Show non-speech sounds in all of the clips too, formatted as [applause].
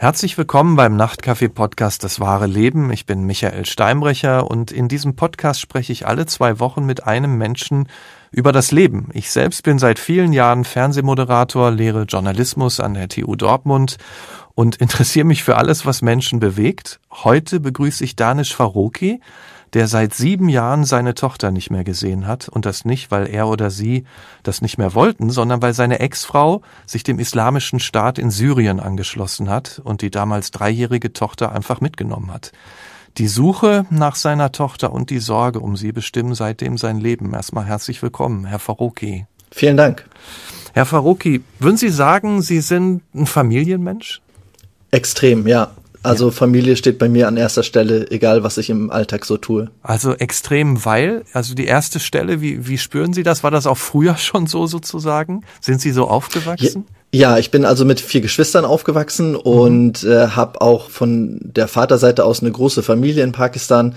Herzlich willkommen beim Nachtcafé-Podcast Das wahre Leben. Ich bin Michael Steinbrecher und in diesem Podcast spreche ich alle zwei Wochen mit einem Menschen über das Leben. Ich selbst bin seit vielen Jahren Fernsehmoderator, lehre Journalismus an der TU Dortmund und interessiere mich für alles, was Menschen bewegt. Heute begrüße ich Danish Faroki der seit sieben Jahren seine Tochter nicht mehr gesehen hat und das nicht, weil er oder sie das nicht mehr wollten, sondern weil seine Ex-Frau sich dem islamischen Staat in Syrien angeschlossen hat und die damals dreijährige Tochter einfach mitgenommen hat. Die Suche nach seiner Tochter und die Sorge um sie bestimmen seitdem sein Leben. Erstmal herzlich willkommen, Herr Faroki. Vielen Dank. Herr Faroki, würden Sie sagen, Sie sind ein Familienmensch? Extrem, ja. Also. Familie steht bei mir an erster Stelle, egal was ich im Alltag so tue. Also extrem, weil, also die erste Stelle, wie, wie spüren Sie das? War das auch früher [laughs] schon so sozusagen? Sind Sie so aufgewachsen? Ja. Ja, ich bin also mit vier Geschwistern aufgewachsen mhm. und äh, habe auch von der Vaterseite aus eine große Familie in Pakistan.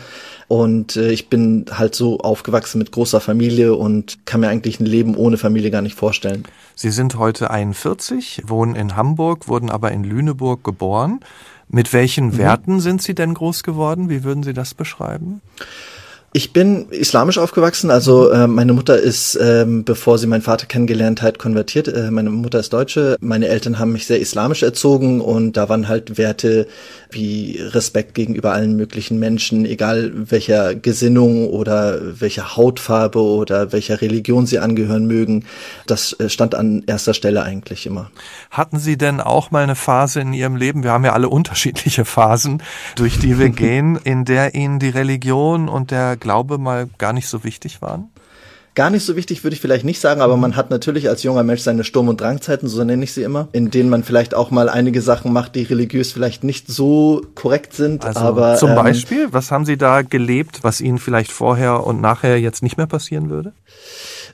Und äh, ich bin halt so aufgewachsen mit großer Familie und kann mir eigentlich ein Leben ohne Familie gar nicht vorstellen. Sie sind heute 41, wohnen in Hamburg, wurden aber in Lüneburg geboren. Mit welchen mhm. Werten sind Sie denn groß geworden? Wie würden Sie das beschreiben? Ich bin islamisch aufgewachsen, also äh, meine Mutter ist, ähm, bevor sie meinen Vater kennengelernt hat, konvertiert. Äh, meine Mutter ist Deutsche. Meine Eltern haben mich sehr islamisch erzogen und da waren halt Werte wie Respekt gegenüber allen möglichen Menschen, egal welcher Gesinnung oder welcher Hautfarbe oder welcher Religion sie angehören mögen. Das äh, stand an erster Stelle eigentlich immer. Hatten Sie denn auch mal eine Phase in Ihrem Leben, wir haben ja alle [laughs] unterschiedliche Phasen, durch die wir [laughs] gehen, in der Ihnen die Religion und der Glaube mal gar nicht so wichtig waren? Gar nicht so wichtig würde ich vielleicht nicht sagen, aber man hat natürlich als junger Mensch seine Sturm- und Drangzeiten, so nenne ich sie immer, in denen man vielleicht auch mal einige Sachen macht, die religiös vielleicht nicht so korrekt sind. Also aber zum ähm, Beispiel, was haben Sie da gelebt, was Ihnen vielleicht vorher und nachher jetzt nicht mehr passieren würde?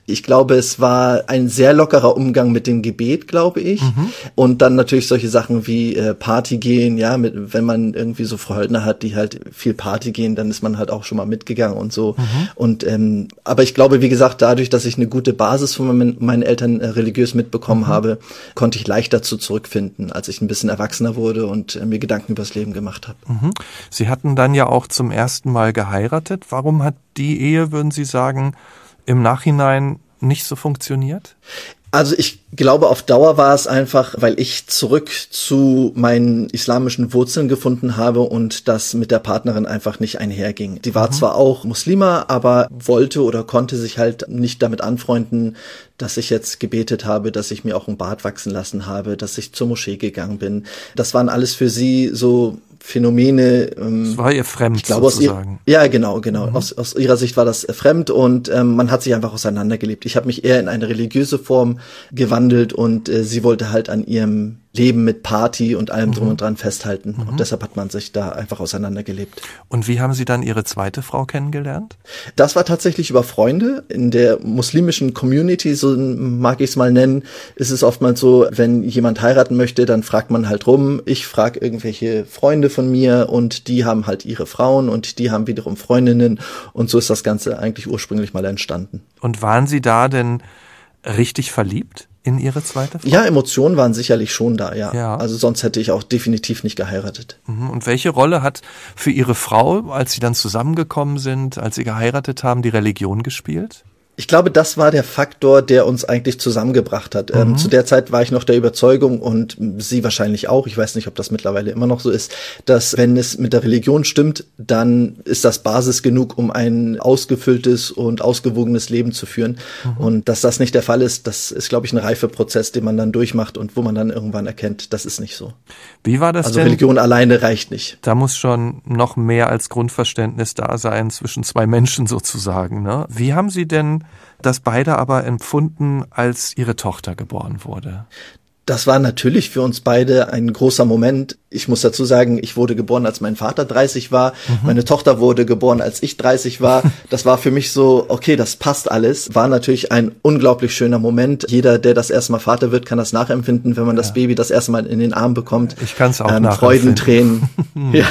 Ich glaube, es war ein sehr lockerer Umgang mit dem Gebet, glaube ich. Mhm. Und dann natürlich solche Sachen wie äh, Party gehen, ja, mit, wenn man irgendwie so Freunde hat, die halt viel Party gehen, dann ist man halt auch schon mal mitgegangen und so. Mhm. Und ähm, aber ich glaube, wie gesagt, dadurch, dass ich eine gute Basis von meinen, meinen Eltern äh, religiös mitbekommen mhm. habe, konnte ich leicht dazu zurückfinden, als ich ein bisschen erwachsener wurde und äh, mir Gedanken übers Leben gemacht habe. Mhm. Sie hatten dann ja auch zum ersten Mal geheiratet. Warum hat die Ehe, würden Sie sagen, im Nachhinein nicht so funktioniert? Also ich glaube, auf Dauer war es einfach, weil ich zurück zu meinen islamischen Wurzeln gefunden habe und das mit der Partnerin einfach nicht einherging. Die war mhm. zwar auch Muslima, aber wollte oder konnte sich halt nicht damit anfreunden, dass ich jetzt gebetet habe, dass ich mir auch ein Bart wachsen lassen habe, dass ich zur Moschee gegangen bin. Das waren alles für sie so Phänomene. Ähm, das war ihr fremd, ich glaube, sozusagen. Ihr, ja, genau, genau. Mhm. Aus, aus ihrer Sicht war das fremd und ähm, man hat sich einfach auseinandergelebt. Ich habe mich eher in eine religiöse Form gewandelt und äh, sie wollte halt an ihrem Leben mit Party und allem mhm. drum und dran festhalten. Mhm. Und deshalb hat man sich da einfach auseinandergelebt. Und wie haben Sie dann Ihre zweite Frau kennengelernt? Das war tatsächlich über Freunde. In der muslimischen Community, so mag ich es mal nennen, ist es oftmals so, wenn jemand heiraten möchte, dann fragt man halt rum. Ich frage irgendwelche Freunde von mir und die haben halt ihre Frauen und die haben wiederum Freundinnen. Und so ist das Ganze eigentlich ursprünglich mal entstanden. Und waren Sie da denn richtig verliebt? In ihre zweite Frau? Ja, Emotionen waren sicherlich schon da, ja. ja. Also sonst hätte ich auch definitiv nicht geheiratet. Mhm. Und welche Rolle hat für Ihre Frau, als Sie dann zusammengekommen sind, als Sie geheiratet haben, die Religion gespielt? Ich glaube, das war der Faktor, der uns eigentlich zusammengebracht hat. Ähm, mhm. Ähm, zu der Zeit war ich noch der Überzeugung und Sie wahrscheinlich auch, ich weiß nicht, ob das mittlerweile immer noch so ist, dass wenn es mit der Religion stimmt, dann ist das Basis genug, um ein ausgefülltes und ausgewogenes Leben zu führen. Mhm. Und dass das nicht der Fall ist, das ist, glaube ich, ein Reifeprozess, den man dann durchmacht und wo man dann irgendwann erkennt, das ist nicht so. Wie war das also denn? Religion alleine reicht nicht. Da muss schon noch mehr als Grundverständnis da sein zwischen zwei Menschen sozusagen. Ne? Wie haben Sie denn das beide aber empfunden, als ihre Tochter geboren wurde. Das war natürlich für uns beide ein großer Moment. Ich muss dazu sagen, ich wurde geboren, als mein Vater 30 war. Mhm. Meine Tochter wurde geboren, als ich 30 war. [laughs] Das war für mich so, okay, das passt alles. War natürlich ein unglaublich schöner Moment. Jeder, der das erste Mal Vater wird, kann das nachempfinden, wenn man ja. das Baby das erste Mal in den Arm bekommt. Ich kann es auch ähm, Freudentränen. [laughs] ja,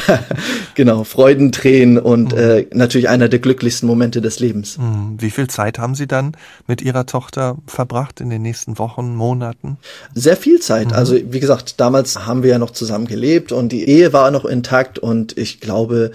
genau, Freudentränen und mhm. äh, natürlich einer der glücklichsten Momente des Lebens. Mhm. Wie viel Zeit haben Sie dann mit Ihrer Tochter verbracht in den nächsten Wochen, Monaten? Sehr viel viel Zeit. Mhm. Also wie gesagt, damals haben wir ja noch zusammen gelebt und die Ehe war noch intakt und ich glaube,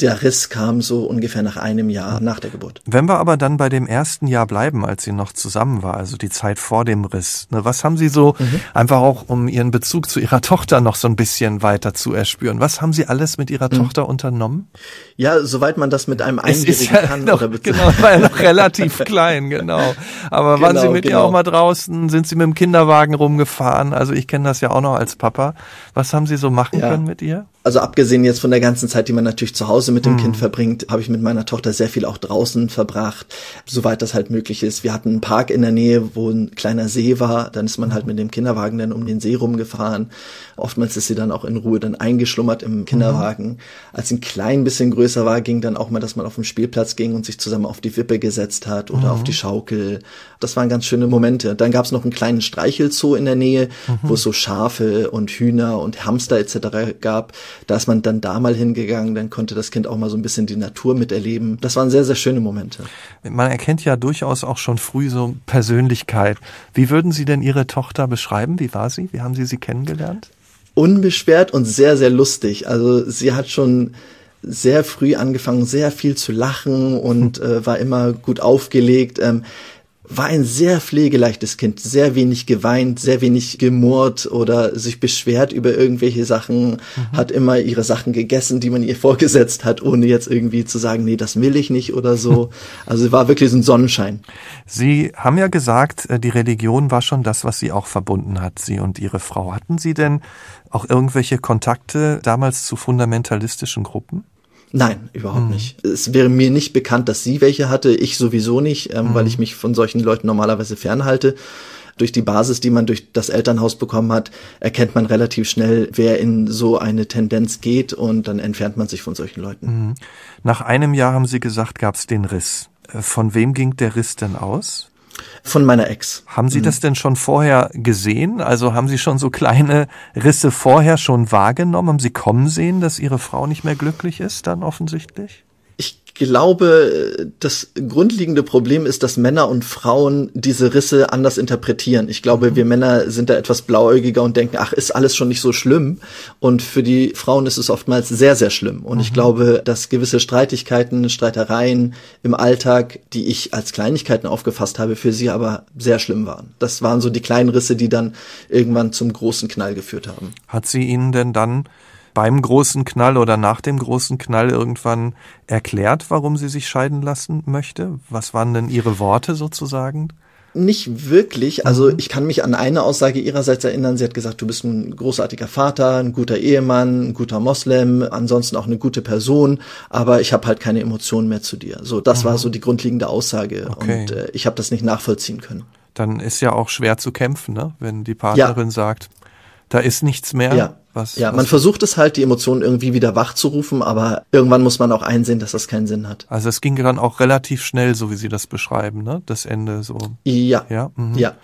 der Riss kam so ungefähr nach einem Jahr nach der Geburt. Wenn wir aber dann bei dem ersten Jahr bleiben, als sie noch zusammen war, also die Zeit vor dem Riss, ne, was haben Sie so mhm. einfach auch, um Ihren Bezug zu Ihrer [laughs] Tochter noch so ein bisschen weiter zu erspüren? Was haben Sie alles mit Ihrer mhm. Tochter unternommen? Ja, soweit man das mit einem Einjährigen ja kann. Noch, oder genau, war ja noch [laughs] relativ klein, genau. Aber genau, waren Sie mit genau. ihr auch mal draußen? Sind Sie mit dem Kinderwagen rumgefahren? Also ich kenne das ja auch noch als Papa. Was haben Sie so machen ja. können mit ihr? Also abgesehen jetzt von der ganzen Zeit, die man natürlich zu Hause mit dem mhm. Kind verbringt, habe ich mit meiner Tochter sehr viel auch draußen verbracht, soweit das halt möglich ist. Wir hatten einen Park in der Nähe, wo ein kleiner See war. Dann ist man halt mit dem Kinderwagen dann um den See rumgefahren. Oftmals ist sie dann auch in Ruhe dann eingeschlummert im Kinderwagen. Mhm. Als sie ein klein bisschen größer war, ging dann auch mal, dass man auf den Spielplatz ging und sich zusammen auf die Wippe gesetzt hat oder mhm. auf die Schaukel. Das waren ganz schöne Momente. Dann gab es noch einen kleinen Streichelzoo in der Nähe, mhm. wo es so Schafe und Hühner und Hamster etc. gab. Da ist man dann da mal hingegangen, dann konnte das Kind auch mal so ein bisschen die Natur miterleben. Das waren sehr, sehr schöne Momente. Man erkennt ja durchaus auch schon früh so Persönlichkeit. Wie würden Sie denn Ihre Tochter beschreiben? Wie war sie? Wie haben Sie sie kennengelernt? Unbeschwert und sehr, sehr lustig. Also sie hat schon sehr früh angefangen, sehr viel zu lachen und [laughs] äh, war immer gut aufgelegt. Ähm, war ein sehr pflegeleichtes Kind, sehr wenig geweint, sehr wenig gemurrt oder sich beschwert über irgendwelche Sachen, mhm. hat immer ihre Sachen gegessen, die man ihr vorgesetzt hat, ohne jetzt irgendwie zu sagen, nee, das will ich nicht oder so. [laughs] Also war wirklich so ein Sonnenschein. Sie haben ja gesagt, äh, die Religion war schon das, was Sie auch verbunden hat, Sie und Ihre Frau. Hatten Sie denn auch irgendwelche Kontakte damals zu fundamentalistischen Gruppen? Nein, überhaupt mhm. nicht. Es wäre mir nicht bekannt, dass sie welche hatte, ich sowieso nicht, ähm, mhm. weil ich mich von solchen Leuten normalerweise fernhalte. Durch die Basis, die man durch das Elternhaus bekommen hat, erkennt man relativ schnell, wer in so eine Tendenz geht und dann entfernt man sich von solchen Leuten. Mhm. Nach einem Jahr haben Sie gesagt, gab es den Riss. Äh, von wem ging der Riss denn aus? Von meiner Ex. Haben Sie mhm. das denn schon vorher gesehen? Also haben Sie schon so kleine Risse vorher schon wahrgenommen? Haben Sie kommen sehen, dass Ihre Frau nicht mehr glücklich ist, dann offensichtlich? Glaube, das grundlegende Problem ist, dass Männer und Frauen diese Risse anders interpretieren. Ich glaube, mhm. wir Männer sind da etwas blauäugiger und denken, ach, ist alles schon nicht so schlimm. Und für die Frauen ist es oftmals sehr, sehr schlimm. Und mhm. ich glaube, dass gewisse Streitigkeiten, Streitereien im Alltag, die ich als Kleinigkeiten aufgefasst habe, für sie aber sehr schlimm waren. Das waren so die kleinen Risse, die dann irgendwann zum großen Knall geführt haben. Hat sie Ihnen denn dann beim großen Knall oder nach dem großen Knall irgendwann erklärt, warum sie sich scheiden lassen möchte? Was waren denn ihre Worte sozusagen? Nicht wirklich. Also mhm. ich kann mich an eine Aussage ihrerseits erinnern. Sie hat gesagt, du bist ein großartiger Vater, ein guter Ehemann, ein guter Moslem, ansonsten auch eine gute Person, aber ich habe halt keine Emotionen mehr zu dir. So, das mhm. war so die grundlegende Aussage okay. und äh, ich habe das nicht nachvollziehen können. Dann ist ja auch schwer zu kämpfen, ne? wenn die Partnerin ja. sagt, da ist nichts mehr. Ja. Was, ja, was man versucht es halt, die Emotionen irgendwie wieder wach zu rufen, aber irgendwann muss man auch einsehen, dass das keinen Sinn hat. Also es ging dann auch relativ schnell, so wie Sie das beschreiben, ne? Das Ende so. Ja. Ja. Mhm. ja.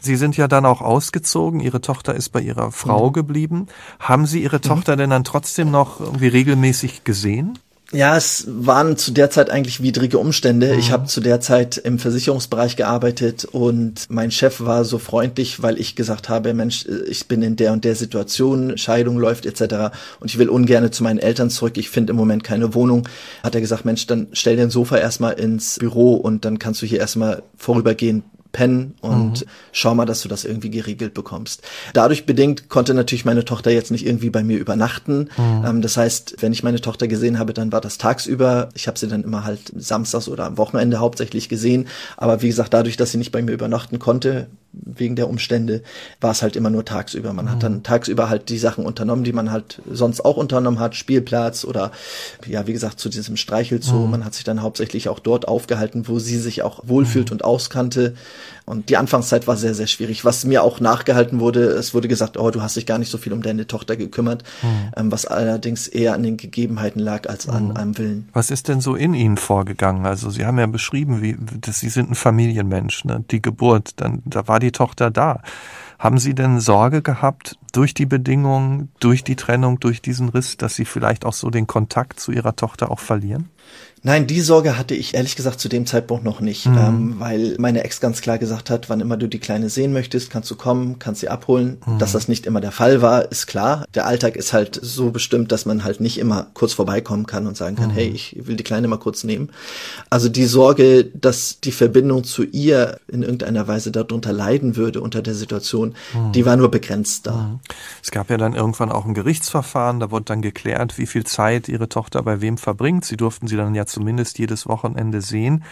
Sie sind ja dann auch ausgezogen. Ihre Tochter ist bei ihrer Frau mhm. geblieben. Haben Sie Ihre mhm. Tochter denn dann trotzdem noch irgendwie regelmäßig gesehen? Ja, es waren zu der Zeit eigentlich widrige Umstände. Mhm. Ich habe zu der Zeit im Versicherungsbereich gearbeitet und mein Chef war so freundlich, weil ich gesagt habe, Mensch, ich bin in der und der Situation, Scheidung läuft etc. und ich will ungern zu meinen Eltern zurück. Ich finde im Moment keine Wohnung. Hat er gesagt, Mensch, dann stell den Sofa erstmal ins Büro und dann kannst du hier erstmal vorübergehend pennen und mhm. schau mal, dass du das irgendwie geregelt bekommst. Dadurch bedingt konnte natürlich meine Tochter jetzt nicht irgendwie bei mir übernachten. Mhm. Ähm, das heißt, wenn ich meine Tochter gesehen habe, dann war das tagsüber. Ich habe sie dann immer halt samstags oder am Wochenende hauptsächlich gesehen. Aber wie gesagt, dadurch, dass sie nicht bei mir übernachten konnte, wegen der Umstände war es halt immer nur tagsüber. Man mhm. hat dann tagsüber halt die Sachen unternommen, die man halt sonst auch unternommen hat, Spielplatz oder ja, wie gesagt, zu diesem Streichelzoo. Mhm. Man hat sich dann hauptsächlich auch dort aufgehalten, wo sie sich auch wohlfühlt mhm. und auskannte. Und die Anfangszeit war sehr, sehr schwierig. Was mir auch nachgehalten wurde, es wurde gesagt, oh, du hast dich gar nicht so viel um deine Tochter gekümmert, mhm. ähm, was allerdings eher an den Gegebenheiten lag als an mhm. einem Willen. Was ist denn so in Ihnen vorgegangen? Also Sie haben ja beschrieben, wie, dass Sie sind ein Familienmensch, ne? Die Geburt, dann, da war die Tochter da. Haben Sie denn Sorge gehabt durch die Bedingungen, durch die Trennung, durch diesen Riss, dass Sie vielleicht auch so den Kontakt zu Ihrer Tochter auch verlieren? Nein, die Sorge hatte ich ehrlich gesagt zu dem Zeitpunkt noch nicht, mhm. ähm, weil meine Ex ganz klar gesagt hat, wann immer du die Kleine sehen möchtest, kannst du kommen, kannst sie abholen. Mhm. Dass das nicht immer der Fall war, ist klar. Der Alltag ist halt so bestimmt, dass man halt nicht immer kurz vorbeikommen kann und sagen kann, mhm. hey, ich will die Kleine mal kurz nehmen. Also die Sorge, dass die Verbindung zu ihr in irgendeiner Weise darunter leiden würde unter der Situation, mhm. die war nur begrenzt da. Mhm. Es gab ja dann irgendwann auch ein Gerichtsverfahren, da wurde dann geklärt, wie viel Zeit ihre Tochter bei wem verbringt. Sie durften sie dann ja zumindest jedes Wochenende sehen.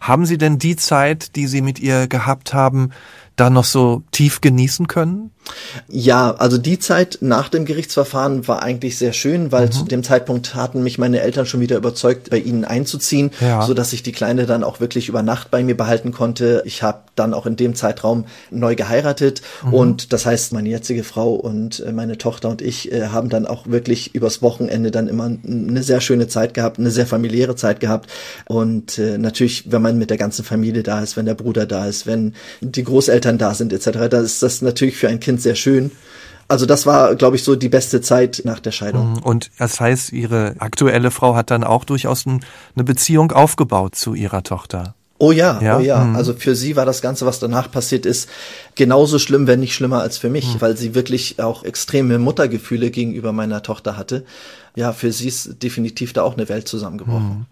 Haben Sie denn die Zeit, die Sie mit ihr gehabt haben, da noch so tief genießen können? Ja, also die Zeit nach dem Gerichtsverfahren war eigentlich sehr schön, weil mhm. zu dem Zeitpunkt hatten mich meine Eltern schon wieder überzeugt, bei ihnen einzuziehen, ja. so dass ich die Kleine dann auch wirklich über Nacht bei mir behalten konnte. Ich habe dann auch in dem Zeitraum neu geheiratet mhm. und das heißt, meine jetzige Frau und äh, meine Tochter und ich äh, haben dann auch wirklich übers Wochenende dann immer eine sehr schöne Zeit gehabt, eine sehr familiäre Zeit gehabt und äh, natürlich, wenn man mit der ganzen Familie da ist, wenn der Bruder da ist, wenn die Großeltern da sind etc., da ist das natürlich für ein Kind sehr schön. Also das war, glaube ich, so die beste Zeit nach der Scheidung. Mhm. Und das heißt, Ihre aktuelle Frau hat dann auch durchaus eine Beziehung aufgebaut zu ihrer Tochter. Oh ja, ja? oh ja. Mhm. Also für sie war das Ganze, was danach passiert ist, genauso schlimm, wenn nicht schlimmer als für mich, mhm. weil sie wirklich auch extreme Muttergefühle gegenüber meiner Tochter hatte. Ja, für sie ist definitiv da auch eine Welt zusammengebrochen. Mhm.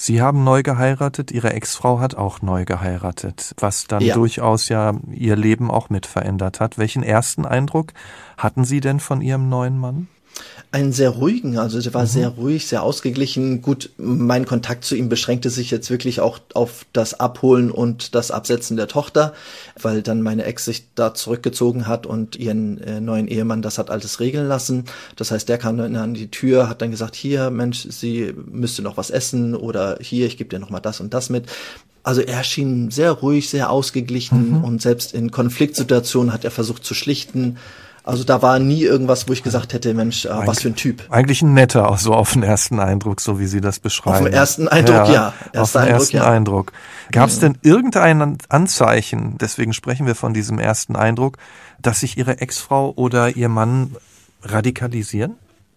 Sie haben neu geheiratet, Ihre Ex-Frau hat auch neu geheiratet, was dann ja. durchaus ja Ihr Leben auch mit verändert hat. Welchen ersten Eindruck hatten Sie denn von Ihrem neuen Mann? Einen sehr ruhigen, also der war mhm. sehr ruhig, sehr ausgeglichen. Gut, mein Kontakt zu ihm beschränkte sich jetzt wirklich auch auf das Abholen und das Absetzen der Tochter, weil dann meine Ex sich da zurückgezogen hat und ihren äh, neuen Ehemann das hat alles regeln lassen. Das heißt, der kam dann an die Tür, hat dann gesagt, hier, Mensch, sie müsste noch was essen oder hier, ich gebe dir noch mal das und das mit. Also er schien sehr ruhig, sehr ausgeglichen mhm. und selbst in Konfliktsituationen hat er versucht zu schlichten. Also da war nie irgendwas, wo ich gesagt hätte, Mensch, äh, was für ein Typ. Eigentlich ein netter, auch so auf den ersten Eindruck, so wie Sie das beschreiben. Auf den ersten Eindruck, ja. ja. Erster auf den Eindruck, ersten ja. Eindruck. Gab es denn irgendein Anzeichen, deswegen sprechen wir von diesem ersten Eindruck, dass sich Ihre Ex-Frau oder Ihr Mann radikalisieren?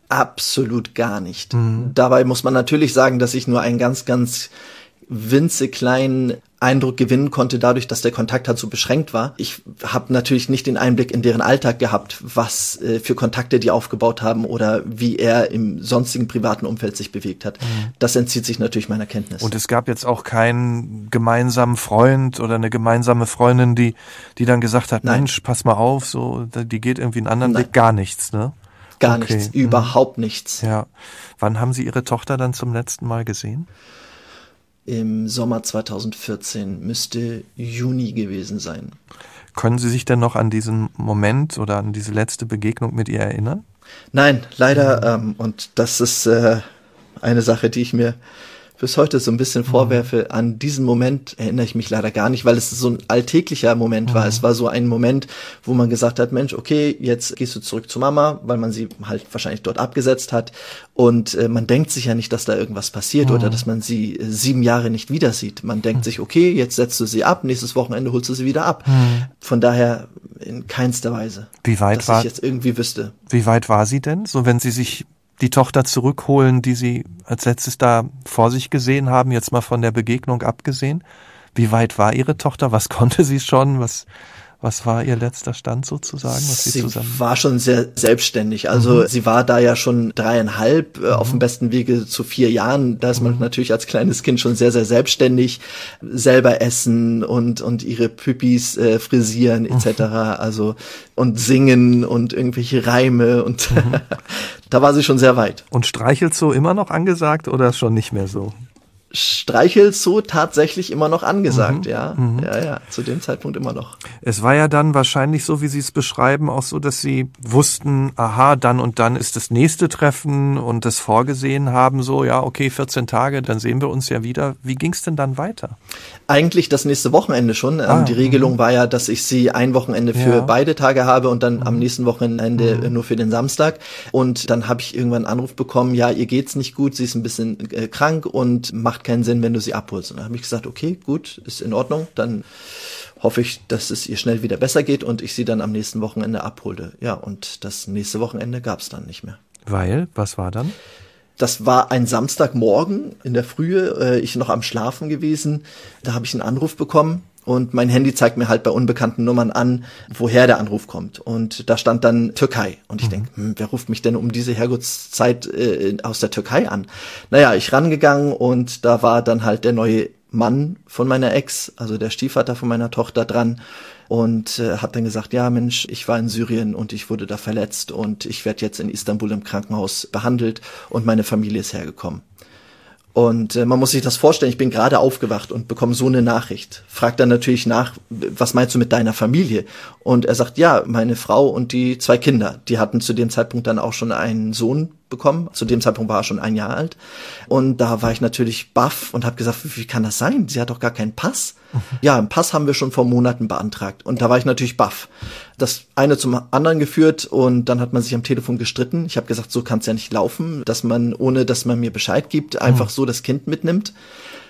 Absolut gar nicht. Mhm. Dabei muss man natürlich sagen, dass ich nur ein ganz, ganz winzekleinen Eindruck gewinnen konnte, dadurch, dass der Kontakt halt so beschränkt war. Ich habe natürlich nicht den Einblick in deren Alltag gehabt, was äh, für Kontakte die aufgebaut haben oder wie er im sonstigen privaten Umfeld sich bewegt hat. Mhm. Das entzieht sich natürlich meiner Kenntnis. Und es gab jetzt auch keinen gemeinsamen Freund oder eine gemeinsame Freundin, die, die dann gesagt hat, Nein. Mensch, pass mal auf, so, die geht irgendwie einen anderen Nein. Weg. Gar nichts, ne? Gar okay. nichts, mhm. überhaupt nichts. Ja. Wann haben Sie Ihre Tochter dann zum letzten Mal gesehen? Im Sommer 2014, müsste Juni gewesen sein. Können Sie sich denn noch an diesen Moment oder an diese letzte Begegnung mit ihr erinnern? Nein, leider. Ähm, und das ist äh, eine Sache, die ich mir bis heute so ein bisschen vorwerfe, mhm. an diesen Moment erinnere ich mich leider gar nicht, weil es so ein alltäglicher Moment mhm. war. Es war so ein Moment, wo man gesagt hat, Mensch, okay, jetzt gehst du zurück zu Mama, weil man sie halt wahrscheinlich dort abgesetzt hat. Und äh, man denkt sich ja nicht, dass da irgendwas passiert mhm. oder dass man sie äh, sieben Jahre nicht wieder sieht. Man denkt mhm. sich, okay, jetzt setzt du sie ab, nächstes Wochenende holst du sie wieder ab. Mhm. Von daher in keinster Weise. Wie weit dass war, ich jetzt irgendwie wüsste. Wie weit war sie denn? So, wenn sie sich die Tochter zurückholen, die sie als letztes da vor sich gesehen haben, jetzt mal von der Begegnung abgesehen? Wie weit war ihre Tochter? Was [laughs] konnte sie schon? Was, was war ihr letzter Stand sozusagen? Was sie, sie zusammen war schon sehr selbstständig. Also mhm. sie war da ja schon dreieinhalb mhm. auf dem besten Wege zu vier Jahren. Da ist man mhm. natürlich als kleines Kind schon sehr, sehr selbstständig. Selber essen und, und ihre Püppis äh, frisieren etc. Mhm. Also und singen und irgendwelche Reime und mhm. [laughs] da war sie schon sehr weit. Und streichelt so immer noch angesagt oder schon nicht mehr so? Streichelzoo tatsächlich immer noch angesagt, mhm, ja. Mhm. Ja, ja, zu dem Zeitpunkt immer noch. Es war ja dann wahrscheinlich so, wie Sie es beschreiben, auch so, dass Sie wussten, aha, dann und dann ist das nächste Treffen und das vorgesehen haben, so, ja, okay, 14 Tage, dann sehen wir uns ja wieder. Wie ging es denn dann weiter? Eigentlich das nächste Wochenende schon. Ähm, ah, die Regelung mhm. war ja, dass ich sie ein Wochenende für ja. beide Tage habe und dann am mhm. nächsten Wochenende mhm. nur für den Samstag. Und dann habe ich irgendwann einen Anruf bekommen, ja, ihr geht's nicht gut, sie ist ein bisschen äh, krank und macht macht keinen Sinn, wenn du sie abholst. Und dann habe ich gesagt, okay, gut, ist in Ordnung, dann hoffe ich, dass es ihr schnell wieder besser geht und ich sie dann am nächsten Wochenende abholte. Ja, und das nächste Wochenende gab es dann nicht mehr. Weil, was war dann? Das war ein Samstagmorgen in der Frühe, äh, ich noch am Schlafen gewesen. Da habe ich einen Anruf bekommen und mein Handy zeigt mir halt bei unbekannten Nummern an, woher der Anruf kommt. Und da stand dann Türkei. Und ich mhm. denke, hm, wer ruft mich denn um diese Herrgottszeit äh, aus der Türkei an? Naja, ich rangegangen und da war dann halt der neue Mann von meiner Ex, also der Stiefvater von meiner Tochter dran und äh, hat dann gesagt, ja Mensch, ich war in Syrien und ich wurde da verletzt und ich werde jetzt in Istanbul im Krankenhaus behandelt und meine Familie ist hergekommen. Und äh, man muss sich das vorstellen, ich bin gerade aufgewacht und bekomme so eine Nachricht. Fragt dann natürlich nach, was meinst du mit deiner Familie? Und er sagt, ja, meine Frau und die zwei Kinder, die hatten zu dem Zeitpunkt dann auch schon einen Sohn bekommen. Zu dem Zeitpunkt war er schon ein Jahr alt. Und da war ich natürlich baff und habe gesagt, wie, kann das sein? Sie hat doch gar keinen Pass. Mhm. Ja, einen Pass haben wir schon vor Monaten beantragt. Und da war ich natürlich baff. Das eine zum anderen geführt und dann hat man sich am Telefon gestritten. Ich habe gesagt, so kann es ja nicht laufen, dass man, ohne dass man mir Bescheid gibt, einfach mhm. so das Kind mitnimmt.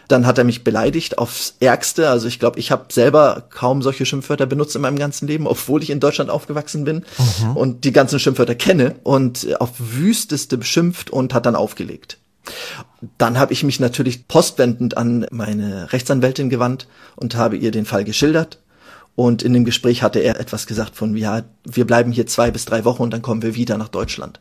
Dann hat er mich beleidigt aufs Ärgste. Also ich glaube, ich habe selber kaum solche Schimpfwörter benutzt in meinem ganzen Leben, obwohl ich in Deutschland aufgewachsen bin mhm. und die ganzen Schimpfwörter kenne und auf wüsteste beschimpft und hat dann aufgelegt. Dann habe ich mich natürlich postwendend an meine Rechtsanwältin gewandt und habe ihr den Fall geschildert. Und in dem Gespräch hatte er etwas gesagt von, ja, wir bleiben hier zwei bis drei Wochen und dann kommen wir wieder nach Deutschland.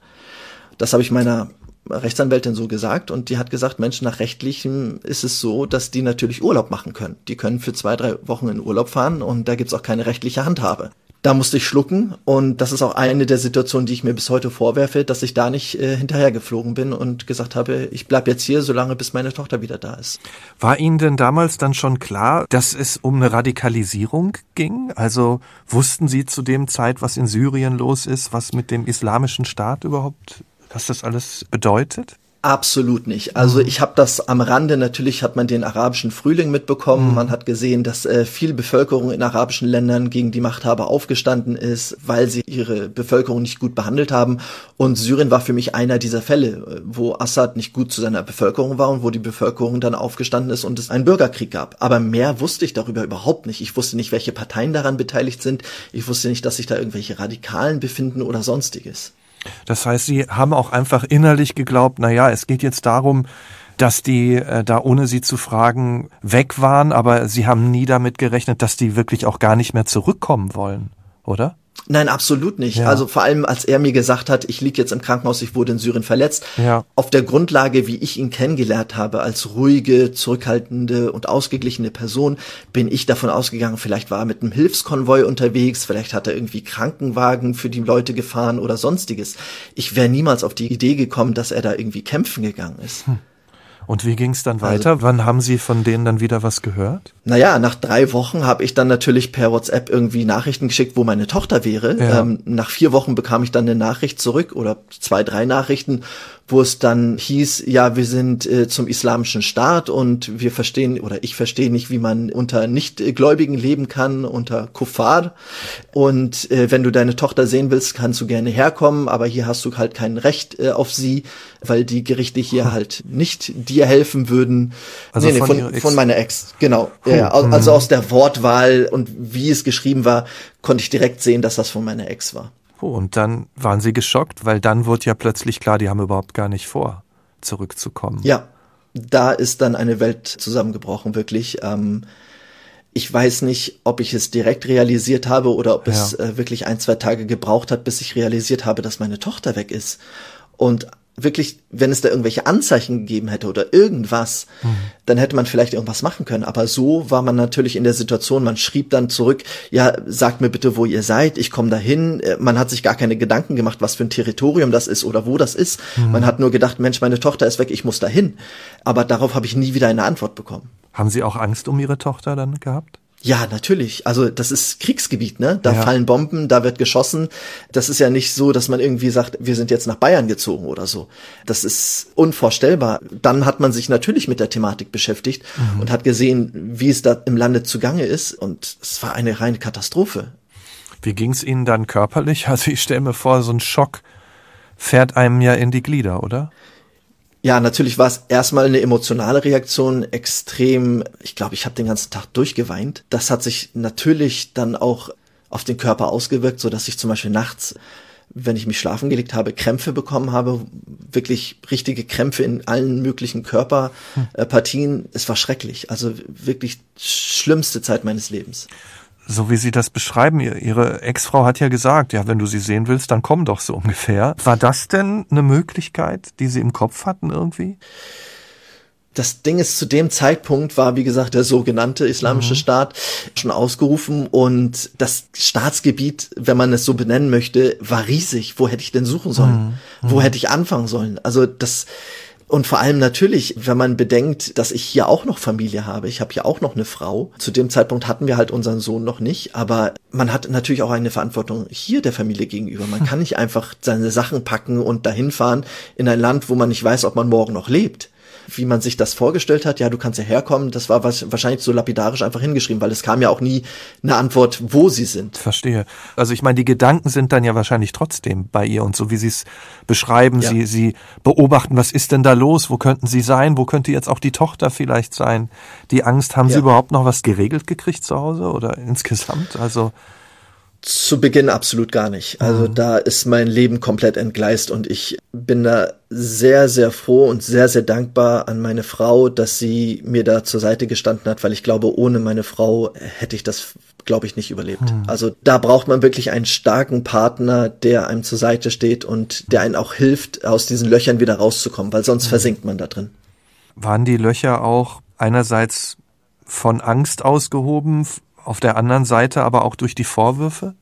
Das habe ich meiner Rechtsanwältin so gesagt und die hat gesagt, Mensch, nach rechtlichem ist es so, dass die natürlich Urlaub machen können. Die können für zwei, drei Wochen in Urlaub fahren und da gibt's auch keine rechtliche Handhabe. Da musste ich schlucken und das ist auch eine der Situationen, die ich mir bis heute vorwerfe, dass ich da nicht äh, hinterhergeflogen bin und gesagt habe, ich bleib jetzt hier, solange bis meine Tochter wieder da ist. War Ihnen denn damals dann schon klar, dass es um eine Radikalisierung ging? Also wussten Sie zu dem Zeit, was in Syrien los ist, was mit dem islamischen Staat überhaupt was das alles bedeutet? Absolut nicht. Also mhm. ich habe das am Rande, natürlich hat man den arabischen Frühling mitbekommen, mhm. man hat gesehen, dass äh, viel Bevölkerung in arabischen Ländern gegen die Machthaber aufgestanden ist, weil sie ihre Bevölkerung nicht gut behandelt haben. Und Syrien war für mich einer dieser Fälle, wo Assad nicht gut zu seiner Bevölkerung war und wo die Bevölkerung dann aufgestanden ist und es einen Bürgerkrieg gab. Aber mehr wusste ich darüber überhaupt nicht. Ich wusste nicht, welche Parteien daran beteiligt sind. Ich wusste nicht, dass sich da irgendwelche Radikalen befinden oder sonstiges. Das heißt, sie haben auch einfach innerlich geglaubt, na ja, es geht jetzt darum, dass die äh, da ohne sie zu fragen weg waren, aber sie haben nie damit gerechnet, dass die wirklich auch gar nicht mehr zurückkommen wollen, oder? Nein, absolut nicht. Ja. Also vor allem, als er mir gesagt hat, ich liege jetzt im Krankenhaus, ich wurde in Syrien verletzt. Ja. Auf der Grundlage, wie ich ihn kennengelernt habe, als ruhige, zurückhaltende und ausgeglichene Person, bin ich davon ausgegangen, vielleicht war er mit einem Hilfskonvoi unterwegs, vielleicht hat er irgendwie Krankenwagen für die Leute gefahren oder sonstiges. Ich wäre niemals auf die Idee gekommen, dass er da irgendwie kämpfen gegangen ist. Hm. Und wie ging es dann weiter? Also, Wann haben Sie von denen dann wieder was gehört? Naja, nach drei Wochen habe ich dann natürlich per WhatsApp irgendwie Nachrichten geschickt, wo meine Tochter wäre. Ja. Ähm, nach vier Wochen bekam ich dann eine Nachricht zurück oder zwei, drei Nachrichten, wo es dann hieß, ja, wir sind äh, zum islamischen Staat und wir verstehen oder ich verstehe nicht, wie man unter Nichtgläubigen leben kann, unter Kuffar. Und äh, wenn du deine Tochter sehen willst, kannst du gerne herkommen, aber hier hast du halt kein Recht äh, auf sie, weil die Gerichte hier halt nicht dir helfen würden. Also nee, nee, von, von, von meiner Ex, genau. Cool. Ja, also aus der Wortwahl und wie es geschrieben war, konnte ich direkt sehen, dass das von meiner Ex war. Oh, und dann waren sie geschockt, weil dann wurde ja plötzlich klar, die haben überhaupt gar nicht vor, zurückzukommen. Ja, da ist dann eine Welt zusammengebrochen, wirklich. Ähm, ich weiß nicht, ob ich es direkt realisiert habe oder ob ja. es äh, wirklich ein, zwei Tage gebraucht hat, bis ich realisiert habe, dass meine Tochter weg ist. Und wirklich, wenn es da irgendwelche Anzeichen gegeben hätte oder irgendwas, mhm. dann hätte man vielleicht irgendwas machen können. Aber so war man natürlich in der Situation, man schrieb dann zurück, ja, sagt mir bitte, wo ihr seid, ich komme dahin. Äh, man hat sich gar keine Gedanken gemacht, was für ein Territorium das ist oder wo das ist. Mhm. Man hat nur gedacht, Mensch, meine Tochter ist weg, ich muss dahin. Aber darauf habe ich nie wieder eine Antwort bekommen. Haben Sie auch Angst um Ihre Tochter dann gehabt? Ja, natürlich. Also das ist Kriegsgebiet, ne? Da ja. fallen Bomben, da wird geschossen. Das ist ja nicht so, dass man irgendwie sagt, wir sind jetzt nach Bayern gezogen oder so. Das ist unvorstellbar. Dann hat man sich natürlich mit der Thematik beschäftigt mhm. und hat gesehen, wie es da im Lande zugange ist. Und es war eine reine Katastrophe. Wie ging's Ihnen dann körperlich? [laughs] Also ich stelle mir vor, so ein Schock fährt einem ja in die Glieder, oder? Ja, natürlich war es erstmal eine emotionale Reaktion, extrem, ich glaube, ich habe den ganzen Tag durchgeweint. Das hat sich natürlich dann auch auf den Körper ausgewirkt, so dass ich zum Beispiel nachts wenn ich mich schlafen gelegt habe, Krämpfe bekommen habe, wirklich richtige Krämpfe in allen möglichen Körperpartien. Es war schrecklich. Also wirklich schlimmste Zeit meines Lebens. So wie Sie das beschreiben, Ihre Ex-Frau hat ja gesagt, ja, wenn du sie sehen willst, dann komm doch so ungefähr. War das denn eine Möglichkeit, die Sie im Kopf hatten irgendwie? das Ding ist, zu dem Zeitpunkt war, wie gesagt, der sogenannte Islamische mhm. Staat schon ausgerufen und das Staatsgebiet, wenn man es so benennen möchte, war riesig. Wo hätte ich denn suchen sollen? Mhm. Wo mhm. hätte ich anfangen sollen? Also das, und vor allem natürlich, wenn man bedenkt, dass ich hier auch noch Familie habe, ich habe hier auch noch eine Frau. Zu dem Zeitpunkt hatten wir halt unseren Sohn noch nicht, aber man hat natürlich auch eine Verantwortung hier der Familie gegenüber. Man [laughs] kann nicht einfach seine Sachen packen und dahin fahren in ein Land, wo man nicht weiß, ob man morgen noch lebt wie man sich das vorgestellt hat, ja, du kannst ja herkommen, das war was, wahrscheinlich so lapidarisch einfach hingeschrieben, weil es kam ja auch nie eine Antwort, wo sie sind. Verstehe. Also ich meine, die Gedanken sind dann ja wahrscheinlich trotzdem bei ihr und so wie sie es beschreiben, ja. sie, sie beobachten, was ist denn da los, wo könnten sie sein, wo könnte jetzt auch die Tochter vielleicht sein. Die Angst, haben ja. sie überhaupt noch was geregelt gekriegt zu Hause oder insgesamt? Also zu Beginn absolut gar nicht. Also mhm. da ist mein Leben komplett entgleist und ich bin da sehr, sehr froh und sehr, sehr dankbar an meine Frau, dass sie mir da zur Seite gestanden hat, weil ich glaube, ohne meine Frau hätte ich das, glaube ich, nicht überlebt. Mhm. Also da braucht man wirklich einen starken Partner, der einem zur Seite steht und der einen auch hilft, aus diesen Löchern wieder rauszukommen, weil sonst mhm. versinkt man da drin. Waren die Löcher auch einerseits von Angst ausgehoben, auf der anderen Seite aber auch durch die Vorwürfe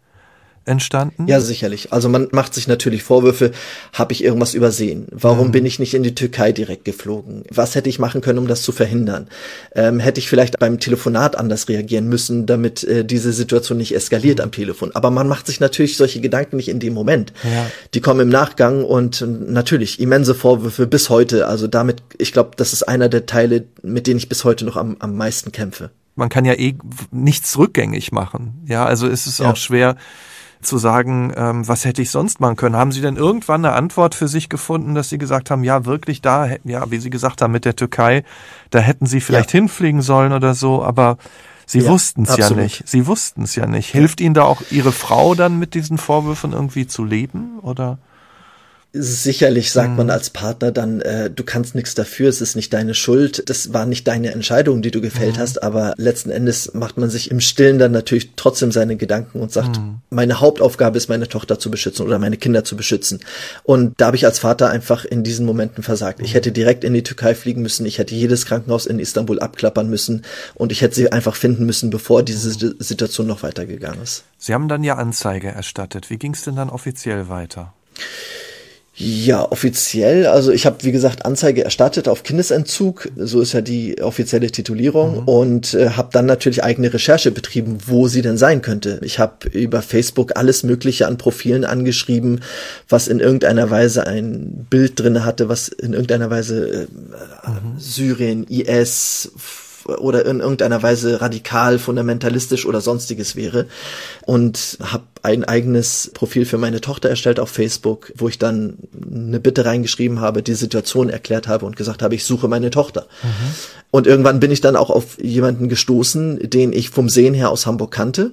entstanden? Ja, sicherlich. Also man macht sich natürlich Vorwürfe, habe ich irgendwas übersehen? Warum mhm. bin ich nicht in die Türkei direkt geflogen? Was hätte ich machen können, um das zu verhindern? Ähm, hätte ich vielleicht beim Telefonat anders reagieren müssen, damit äh, diese Situation nicht eskaliert mhm. am Telefon? Aber man macht sich natürlich solche Gedanken nicht in dem Moment. Ja. Die kommen im Nachgang und natürlich immense Vorwürfe bis heute. Also damit, ich glaube, das ist einer der Teile, mit denen ich bis heute noch am, am meisten kämpfe man kann ja eh nichts rückgängig machen. Ja, also ist es ja. auch schwer zu sagen, ähm, was hätte ich sonst machen können. Haben Sie denn irgendwann eine Antwort für sich gefunden, dass Sie gesagt haben, ja, wirklich da, ja, wie Sie gesagt haben, mit der Türkei, da hätten Sie vielleicht ja. hinfliegen sollen oder so, aber Sie ja, wussten es ja nicht. Sie wussten es ja nicht. Hilft Ihnen da auch Ihre Frau dann mit diesen Vorwürfen irgendwie zu leben, oder? Sicherlich sagt mhm. man als Partner dann, äh, du kannst nichts dafür, es ist nicht deine Schuld, das war nicht deine Entscheidung, die du gefällt mhm. hast, aber letzten Endes macht man sich im Stillen dann natürlich trotzdem seine Gedanken und sagt, mhm. meine Hauptaufgabe ist, meine Tochter zu beschützen oder meine Kinder zu beschützen. Und da habe ich als Vater einfach in diesen Momenten versagt. Ich mhm. hätte direkt in die Türkei fliegen müssen, ich hätte jedes Krankenhaus in Istanbul abklappern müssen und ich hätte sie einfach finden müssen, bevor diese mhm. Situation noch weitergegangen ist. Sie haben dann ja Anzeige erstattet. Wie ging es denn dann offiziell weiter? Ja, offiziell, also ich habe wie gesagt Anzeige erstattet auf Kindesentzug, so ist ja die offizielle Titulierung mhm. und äh, habe dann natürlich eigene Recherche betrieben, wo sie denn sein könnte. Ich habe über Facebook alles mögliche an Profilen angeschrieben, was in irgendeiner Weise ein Bild drinne hatte, was in irgendeiner Weise äh, mhm. Syrien, IS, oder in irgendeiner Weise radikal, fundamentalistisch oder sonstiges wäre. Und habe ein eigenes Profil für meine Tochter erstellt auf Facebook, wo ich dann eine Bitte reingeschrieben habe, die Situation erklärt habe und gesagt habe, ich suche meine Tochter. Mhm. Und irgendwann bin ich dann auch auf jemanden gestoßen, den ich vom Sehen her aus Hamburg kannte,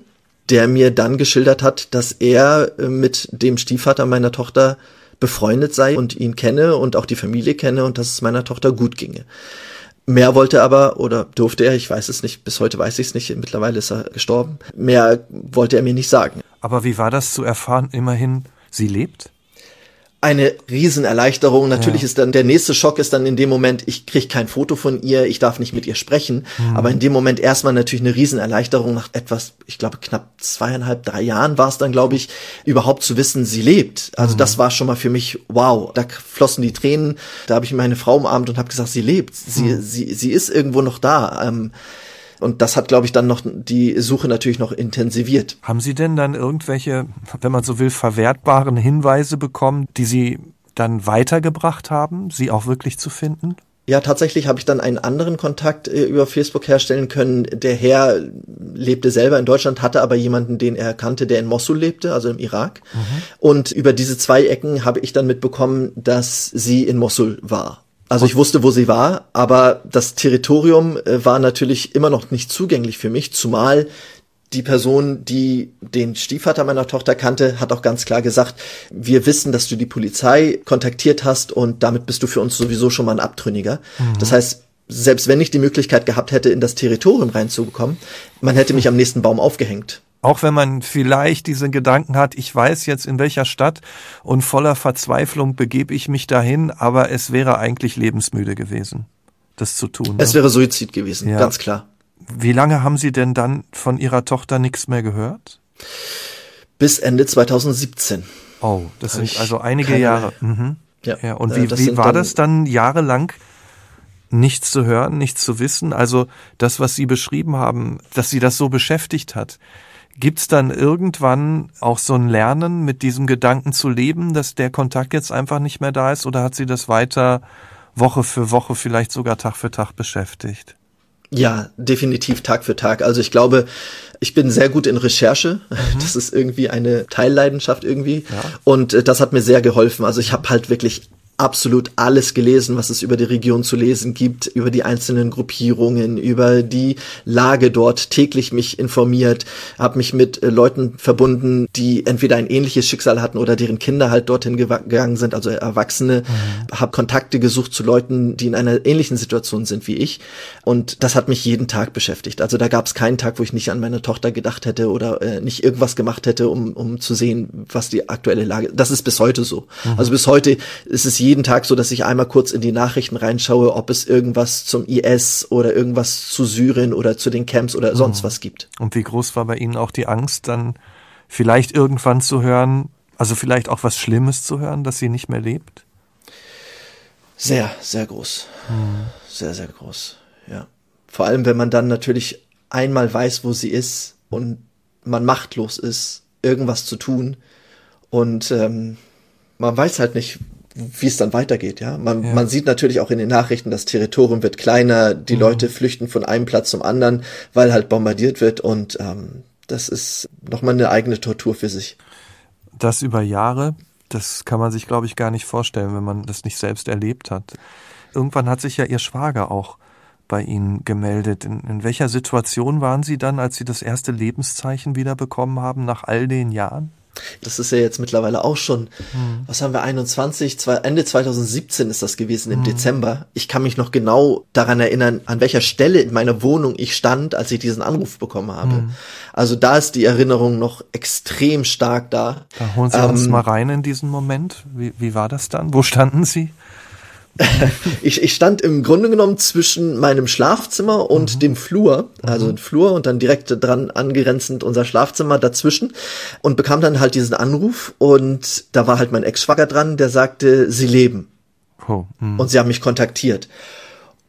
der mir dann geschildert hat, dass er mit dem Stiefvater meiner Tochter befreundet sei und ihn kenne und auch die Familie kenne und dass es meiner Tochter gut ginge. Mehr wollte er aber oder durfte er, ich weiß es nicht, bis heute weiß ich es nicht, mittlerweile ist er gestorben. Mehr wollte er mir nicht sagen. Aber wie war das zu erfahren, immerhin, sie lebt? Eine Riesenerleichterung. Natürlich ja. ist dann der nächste Schock ist dann in dem Moment, ich kriege kein Foto von ihr, ich darf nicht mit ihr sprechen. Mhm. Aber in dem Moment erstmal natürlich eine Riesenerleichterung nach etwas, ich glaube knapp zweieinhalb, drei Jahren war es dann, glaube ich, überhaupt zu wissen, sie lebt. Also mhm. das war schon mal für mich wow. Da flossen die Tränen. Da habe ich meine Frau umarmt und habe gesagt, sie lebt. Sie, mhm. sie, sie ist irgendwo noch da. Ähm, und das hat, glaube ich, dann noch die Suche natürlich noch intensiviert. Haben Sie denn dann irgendwelche, wenn man so will, verwertbaren Hinweise bekommen, die Sie dann weitergebracht haben, sie auch wirklich zu finden? Ja, tatsächlich habe ich dann einen anderen Kontakt äh, über Facebook herstellen können. Der Herr lebte selber in Deutschland, hatte aber jemanden, den er kannte, der in Mosul lebte, also im Irak. Mhm. Und über diese zwei Ecken habe ich dann mitbekommen, dass sie in Mosul war. Also ich wusste, wo sie war, aber das Territorium äh, war natürlich immer noch nicht zugänglich für mich, zumal die Person, die den Stiefvater meiner Tochter kannte, hat auch ganz klar gesagt, wir wissen, dass du die Polizei kontaktiert hast und damit bist du für uns sowieso schon mal ein Abtrünniger. Mhm. Das heißt, selbst wenn ich die Möglichkeit gehabt hätte, in das Territorium reinzukommen, man hätte mich am nächsten Baum aufgehängt. Auch wenn man vielleicht diese Gedanken hat, ich weiß jetzt in welcher Stadt und voller Verzweiflung begebe ich mich dahin, aber es wäre eigentlich lebensmüde gewesen, das zu tun. Es ne? wäre Suizid gewesen, ja. ganz klar. Wie lange haben Sie denn dann von Ihrer Tochter nichts mehr gehört? Bis Ende 2017. Oh, das sind also einige Jahre. Mhm. Ja. ja. Und wie, wie war das dann jahrelang? nichts zu hören, nichts zu wissen. Also das, was Sie beschrieben haben, dass Sie das so beschäftigt hat. Gibt's dann irgendwann auch so ein Lernen, mit diesem Gedanken zu leben, dass der Kontakt jetzt einfach nicht mehr da ist? Oder hat Sie das weiter Woche für Woche, vielleicht sogar Tag für Tag beschäftigt? Ja, definitiv Tag für Tag. Also ich glaube, ich bin sehr gut in Recherche. Mhm. Das ist irgendwie eine Teilleidenschaft irgendwie. Ja. Und äh, das hat mir sehr geholfen. Also ich habe halt wirklich absolut alles gelesen, was es über die Region zu lesen gibt, über die einzelnen Gruppierungen, über die Lage dort, täglich mich informiert, habe mich mit äh, Leuten verbunden, die entweder ein ähnliches Schicksal hatten oder deren Kinder halt dorthin gegangen sind, also Erwachsene, mhm. habe Kontakte gesucht zu Leuten, die in einer ähnlichen Situation sind wie ich und das hat mich jeden Tag beschäftigt. Also da gab es keinen Tag, wo ich nicht an meine Tochter gedacht hätte oder äh, nicht irgendwas gemacht hätte, um, um zu sehen, was die aktuelle Lage, das ist bis heute so. Mhm. Also bis heute ist es jeden Tag so, dass ich einmal kurz in die Nachrichten reinschaue, ob es irgendwas zum IS oder irgendwas zu Syrien oder zu den Camps oder sonst mhm. was gibt. Und wie groß war bei Ihnen auch die Angst, dann vielleicht irgendwann zu hören, also vielleicht auch was Schlimmes zu hören, dass sie nicht mehr lebt? Sehr, sehr groß. Mhm. Sehr, sehr groß. Ja. Vor allem, wenn man dann natürlich einmal weiß, wo sie ist und man machtlos ist, irgendwas zu tun und ähm, man weiß halt nicht, wie es dann weitergeht, ja. Man, ja. man sieht natürlich auch in den Nachrichten, das Territorium wird kleiner, die mhm. Leute flüchten von einem Platz zum anderen, weil halt bombardiert wird und ähm, das ist nochmal eine eigene Tortur für sich. Das über Jahre, das kann man sich, glaube ich, gar nicht vorstellen, wenn man das nicht selbst erlebt hat. Irgendwann hat sich ja Ihr Schwager auch bei Ihnen gemeldet. In, in welcher Situation waren Sie dann, als Sie das erste Lebenszeichen wieder bekommen haben nach all den Jahren? Das ist ja jetzt mittlerweile auch schon, mhm. was haben wir, 21, zwei, Ende 2017 ist das gewesen im mhm. Dezember. Ich kann mich noch genau daran erinnern, an welcher Stelle in meiner Wohnung ich stand, als ich diesen Anruf bekommen habe. Mhm. Also da ist die Erinnerung noch extrem stark da. Da holen Sie ähm, uns mal rein in diesen Moment. Wie, wie war das dann? Wo standen Sie? [laughs] ich, ich stand im Grunde genommen zwischen meinem Schlafzimmer und mhm. dem Flur, also mhm. Flur und dann direkt dran angrenzend unser Schlafzimmer dazwischen und bekam dann halt diesen Anruf und da war halt mein Ex-Schwager dran, der sagte, sie leben. Oh, mhm. und sie haben mich kontaktiert.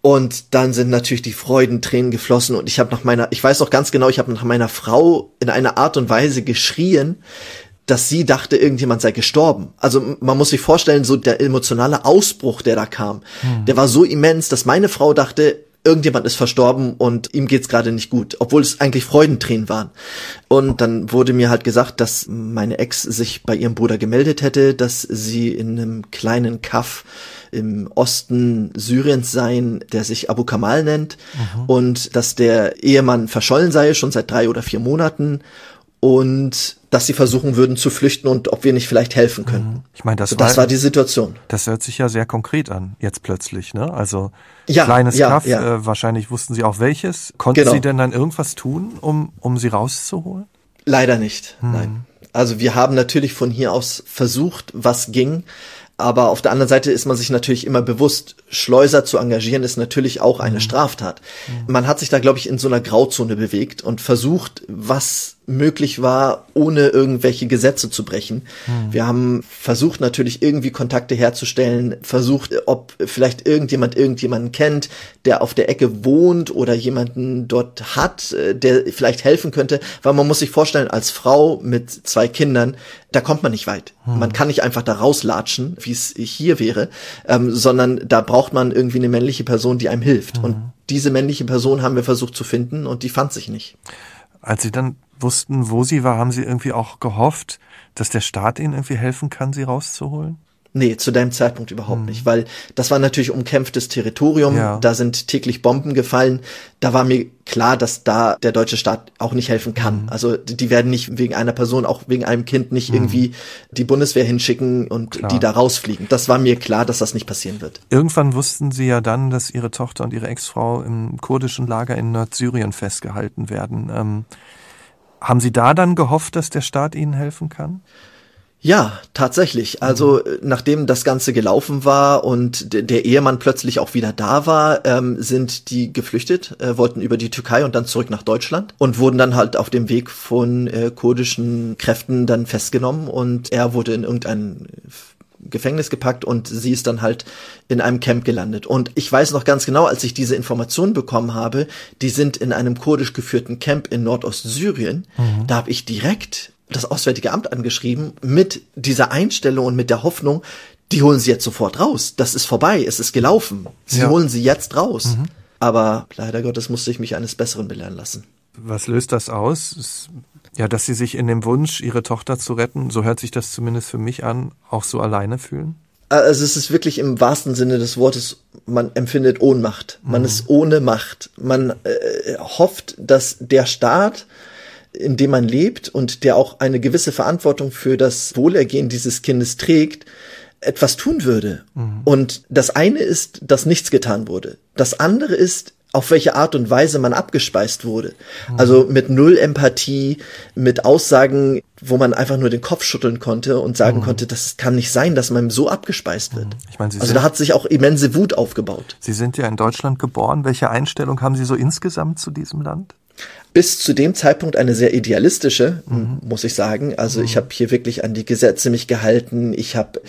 Und dann sind natürlich die Freudentränen geflossen und ich habe nach meiner, ich weiß auch ganz genau, ich habe nach meiner Frau in einer Art und Weise geschrien, dass sie dachte, irgendjemand sei gestorben. Also man muss sich vorstellen, so der emotionale Ausbruch, der da kam, hm. der war so immens, dass meine Frau dachte, irgendjemand ist verstorben und ihm geht's gerade nicht gut, obwohl es eigentlich Freudentränen waren. Und dann wurde mir halt gesagt, dass meine Ex sich bei ihrem Bruder gemeldet hätte, dass sie in einem kleinen Kaff im Osten Syriens seien, der sich Abu Kamal nennt mhm. und dass der Ehemann verschollen sei, schon seit drei oder vier Monaten und dass sie versuchen würden zu flüchten und ob wir nicht vielleicht helfen können. Mhm. Ich meine, das, so, das war, war, die Situation. Das hört sich ja sehr konkret an, jetzt plötzlich, ne? Also ja, kleines ja, Kaff, ja. Äh, wahrscheinlich wussten sie auch welches. Konnten genau. sie denn dann irgendwas tun, um, um sie rauszuholen? Leider nicht, hm. nein. Also wir haben natürlich von hier aus versucht, was ging, aber auf der anderen Seite ist man sich natürlich immer bewusst, Schleuser zu engagieren ist natürlich auch eine mhm. Straftat. Mhm. Man hat sich da, glaube ich, in so einer Grauzone bewegt und versucht, was möglich war, ohne irgendwelche Gesetze zu brechen. Mhm. Wir haben versucht natürlich irgendwie Kontakte herzustellen, versucht, ob vielleicht irgendjemand irgendjemanden kennt, der auf der Ecke wohnt oder jemanden dort hat, äh, der vielleicht helfen könnte, weil man muss sich vorstellen, als Frau mit zwei Kindern, da kommt man nicht weit. Mhm. Man kann nicht einfach da rauslatschen, wie es hier wäre, ähm, sondern da braucht man irgendwie eine männliche Person, die einem hilft. Mhm. Und diese männliche Person haben wir versucht zu finden und die fand sich nicht. Als sie dann wussten, wo sie war, haben sie irgendwie auch gehofft, dass der Staat ihnen irgendwie helfen kann, sie rauszuholen? Nee, zu dem Zeitpunkt überhaupt mhm. nicht, weil das war natürlich umkämpftes Territorium, ja. da sind täglich Bomben gefallen. Da war mir klar, dass da der deutsche Staat auch nicht helfen kann. Mhm. Also die werden nicht wegen einer Person, auch wegen einem Kind nicht mhm. irgendwie die Bundeswehr hinschicken und klar. die da rausfliegen. Das war mir klar, dass das nicht passieren wird. Irgendwann wussten sie ja dann, dass ihre Tochter und ihre Ex-Frau im kurdischen Lager in Nordsyrien festgehalten werden. Ähm, haben Sie da dann gehofft, dass der Staat Ihnen helfen kann? Ja, tatsächlich. Also mhm. nachdem das Ganze gelaufen war und der Ehemann plötzlich auch wieder da war, ähm, sind die geflüchtet, äh, wollten über die Türkei und dann zurück nach Deutschland und wurden dann halt auf dem Weg von äh, kurdischen Kräften dann festgenommen und er wurde in irgendein Gefängnis gepackt und sie ist dann halt in einem Camp gelandet. Und ich weiß noch ganz genau, als ich diese Information bekommen habe, die sind in einem kurdisch geführten Camp in Nordostsyrien, mhm. da habe ich direkt das Auswärtige Amt angeschrieben mit dieser Einstellung und mit der Hoffnung, die holen sie jetzt sofort raus. Das ist vorbei, es ist gelaufen. Sie ja. holen sie jetzt raus. Mhm. Aber leider Gottes musste ich mich eines Besseren belehren lassen. Was löst das aus? Ja, dass sie sich in dem Wunsch, ihre Tochter zu retten, so hört sich das zumindest für mich an, auch so alleine fühlen? Also es ist wirklich im wahrsten Sinne des Wortes, man empfindet Ohnmacht. Man mhm. ist ohne Macht. Man äh, hofft, dass der Staat in dem man lebt und der auch eine gewisse Verantwortung für das Wohlergehen dieses Kindes trägt, etwas tun würde. Mhm. Und das eine ist, dass nichts getan wurde. Das andere ist, auf welche Art und Weise man abgespeist wurde. Mhm. Also mit null Empathie, mit Aussagen, wo man einfach nur den Kopf schütteln konnte und sagen mhm. konnte, das kann nicht sein, dass man so abgespeist wird. Mhm. Ich meine, Sie also da hat sich auch immense Wut aufgebaut. Sie sind ja in Deutschland geboren. Welche Einstellung haben Sie so insgesamt zu diesem Land? Bis zu dem Zeitpunkt eine sehr idealistische, mhm. muss ich sagen. Also mhm. ich habe hier wirklich an die Gesetze mich gehalten. Ich habe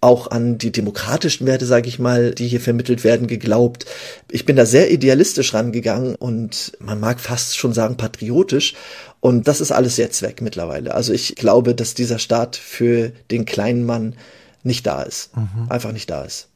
auch an die demokratischen Werte, sage ich mal, die hier vermittelt werden, geglaubt. Ich bin da sehr idealistisch rangegangen und man mag fast schon sagen patriotisch. Und das ist alles jetzt weg mittlerweile. Also ich glaube, dass dieser Staat für den kleinen Mann nicht da ist. Mhm. Einfach nicht da ist.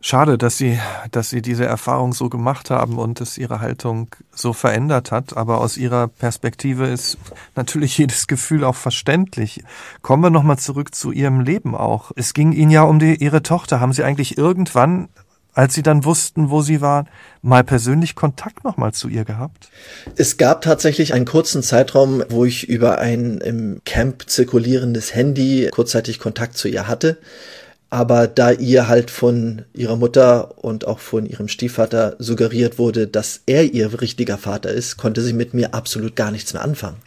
Schade, dass Sie, dass Sie diese Erfahrung so gemacht haben und es Ihre Haltung so verändert hat. Aber aus Ihrer Perspektive ist natürlich [laughs] jedes Gefühl auch verständlich. Kommen wir nochmal zurück zu Ihrem Leben auch. Es ging Ihnen ja um die, Ihre Tochter. Haben Sie eigentlich irgendwann, als Sie dann wussten, wo sie war, mal persönlich Kontakt nochmal zu ihr gehabt? Es gab tatsächlich einen kurzen Zeitraum, wo ich über ein im Camp zirkulierendes Handy kurzzeitig Kontakt zu ihr hatte. Aber da ihr halt von ihrer Mutter und auch von ihrem Stiefvater suggeriert wurde, dass er ihr richtiger Vater ist, konnte sie mit mir absolut gar nichts mehr anfangen.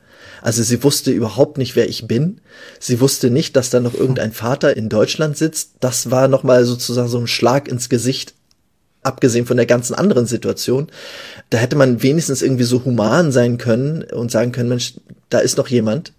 Also sie wusste überhaupt nicht, wer ich bin. Sie wusste nicht, dass da noch irgendein Vater in Deutschland sitzt. Das war nochmal sozusagen so ein Schlag ins Gesicht, abgesehen von der ganzen anderen Situation. Da hätte man wenigstens irgendwie so human sein können und sagen können, Mensch, da ist noch jemand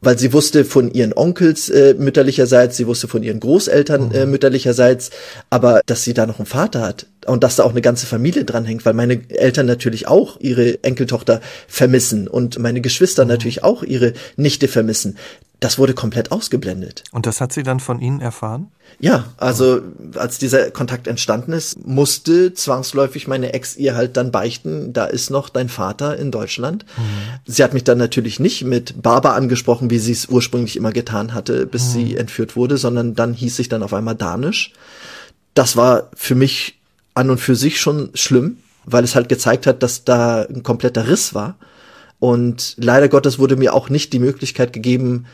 weil sie wusste von ihren Onkels äh, mütterlicherseits, sie wusste von ihren Großeltern äh, mhm. mütterlicherseits, aber dass sie da noch einen Vater hat und dass da auch eine ganze Familie dranhängt, weil meine Eltern natürlich auch ihre Enkeltochter vermissen und meine Geschwister mhm. natürlich auch ihre Nichte vermissen. Das wurde komplett ausgeblendet. Und das hat sie dann von Ihnen erfahren? Ja, also als dieser Kontakt entstanden ist, musste zwangsläufig meine Ex ihr halt dann beichten, da ist noch dein Vater in Deutschland. Mhm. Sie hat mich dann natürlich nicht mit Baba angesprochen, wie sie es ursprünglich immer getan hatte, bis mhm. sie entführt wurde, sondern dann hieß ich dann auf einmal Danisch. Das war für mich an und für sich schon schlimm, weil es halt gezeigt hat, dass da ein kompletter Riss war. Und leider Gottes wurde mir auch nicht die Möglichkeit gegeben,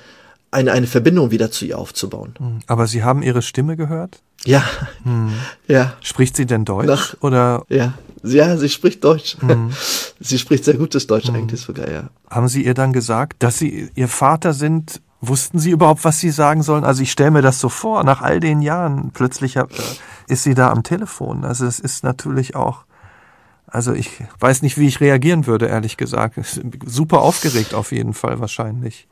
eine, eine Verbindung wieder zu ihr aufzubauen. Hm. Aber Sie haben ihre Stimme gehört? Ja. Hm. Ja. Spricht sie denn Deutsch? Nach, oder? Ja. Ja, sie spricht Deutsch. Hm. [laughs] Sie spricht sehr gutes Deutsch hm. eigentlich sogar, ja. Haben Sie ihr dann gesagt, dass Sie Ihr Vater sind? Wussten Sie überhaupt, was Sie sagen sollen? Also ich stelle mir das so vor, nach all den Jahren plötzlich ist sie da am Telefon. Also es ist natürlich auch also ich weiß nicht, wie ich reagieren würde, ehrlich gesagt. Super aufgeregt auf jeden Fall wahrscheinlich.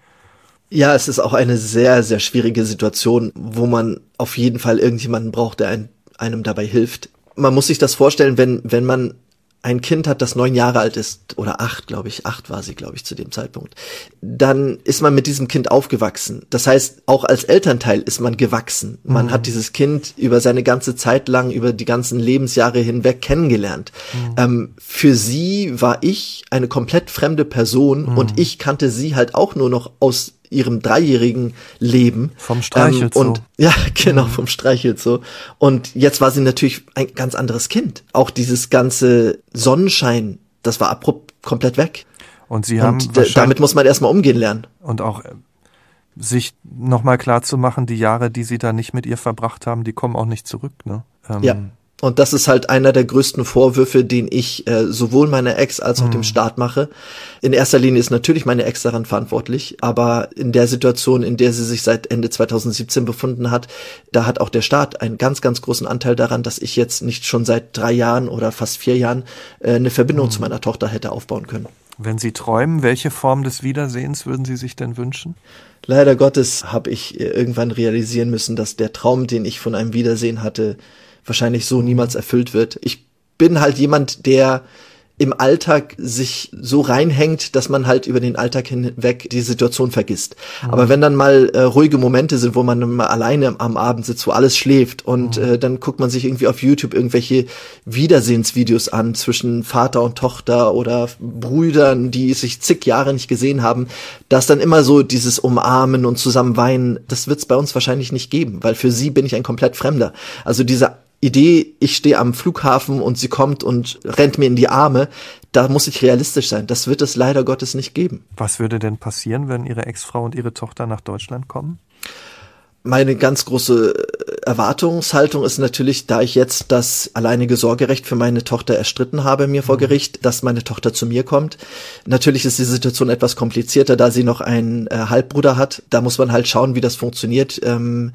Ja, es ist auch eine sehr, sehr schwierige Situation, wo man auf jeden Fall irgendjemanden braucht, der ein, einem dabei hilft. Man muss sich das vorstellen, wenn, wenn man ein Kind hat, das neun Jahre alt ist, oder acht, glaube ich, acht war sie, glaube ich, zu dem Zeitpunkt, dann ist man mit diesem Kind aufgewachsen. Das heißt, auch als Elternteil ist man gewachsen. Man mhm. hat dieses Kind über seine ganze Zeit lang, über die ganzen Lebensjahre hinweg kennengelernt. Mhm. Ähm, für sie war ich eine komplett fremde Person mhm. und ich kannte sie halt auch nur noch aus ihrem dreijährigen Leben. Vom Streichelzoo. Ähm, und ja, [laughs] genau, mhm. vom Streichelzoo. Und jetzt war sie natürlich ein ganz anderes Kind. Auch dieses ganze Sonnenschein, das war abrupt komplett weg. Und sie haben und damit muss man erstmal umgehen lernen. Und auch äh, sich nochmal klar zu machen, die Jahre, die sie da nicht mit ihr verbracht haben, die kommen auch nicht zurück, ne? Ähm, ja. Und das ist halt einer der größten Vorwürfe, den ich äh, sowohl meiner Ex als auch mhm. dem Staat mache. In erster Linie ist natürlich meine Ex daran verantwortlich, aber in der Situation, in der sie sich seit Ende 2017 befunden hat, da hat auch der Staat einen ganz, ganz großen Anteil daran, dass ich jetzt nicht schon seit drei Jahren oder fast vier Jahren äh, eine Verbindung mhm. zu meiner Tochter hätte aufbauen können. Wenn Sie träumen, welche Form des Wiedersehens würden Sie sich denn wünschen? Leider Gottes habe ich äh, irgendwann realisieren müssen, dass der Traum, den ich von einem Wiedersehen hatte, wahrscheinlich so niemals erfüllt wird. Ich bin halt jemand, der im Alltag sich so reinhängt, dass man halt über den Alltag hinweg die Situation vergisst. Mhm. Aber wenn dann mal äh, ruhige Momente sind, wo man mal alleine am Abend sitzt, wo alles schläft und mhm. äh, dann guckt man sich irgendwie auf YouTube irgendwelche Wiedersehensvideos an zwischen Vater und Tochter oder Brüdern, die sich zig Jahre nicht gesehen haben, dass dann immer so dieses Umarmen und zusammen weinen, das wird es bei uns wahrscheinlich nicht geben, weil für sie bin ich ein komplett Fremder. Also diese Idee, ich stehe am Flughafen und sie kommt und rennt mir in die Arme, da muss ich realistisch sein. Das wird es leider Gottes nicht geben. Was würde denn passieren, wenn Ihre Ex-Frau und Ihre Tochter nach Deutschland kommen? Meine ganz große Erwartungshaltung ist natürlich, da ich jetzt das alleinige Sorgerecht für meine Tochter erstritten habe mir vor mhm. Gericht, dass meine Tochter zu mir kommt. Natürlich ist die Situation etwas komplizierter, da sie noch einen äh, Halbbruder hat. Da muss man halt schauen, wie das funktioniert. Ähm,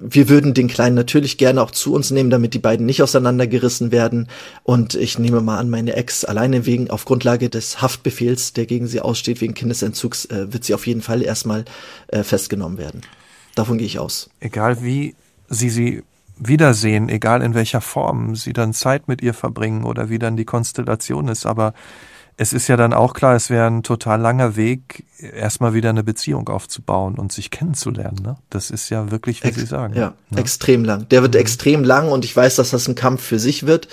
wir würden den Kleinen natürlich gerne auch zu uns nehmen, damit die beiden nicht auseinandergerissen werden. Und ich nehme mal an, meine Ex alleine wegen, auf Grundlage des Haftbefehls, der gegen sie aussteht, wegen Kindesentzugs, äh, wird sie auf jeden Fall erstmal äh, festgenommen werden. Davon gehe ich aus. Egal wie Sie sie wiedersehen, egal in welcher Form Sie dann Zeit mit ihr verbringen oder wie dann die Konstellation ist, aber es ist ja dann auch klar, es wäre ein total langer Weg, erstmal wieder eine Beziehung aufzubauen und sich kennenzulernen. Ne? Das ist ja wirklich, wie Ex Sie sagen. Ja, ne? extrem lang. Der wird mhm. extrem lang und ich weiß, dass das ein Kampf für sich wird.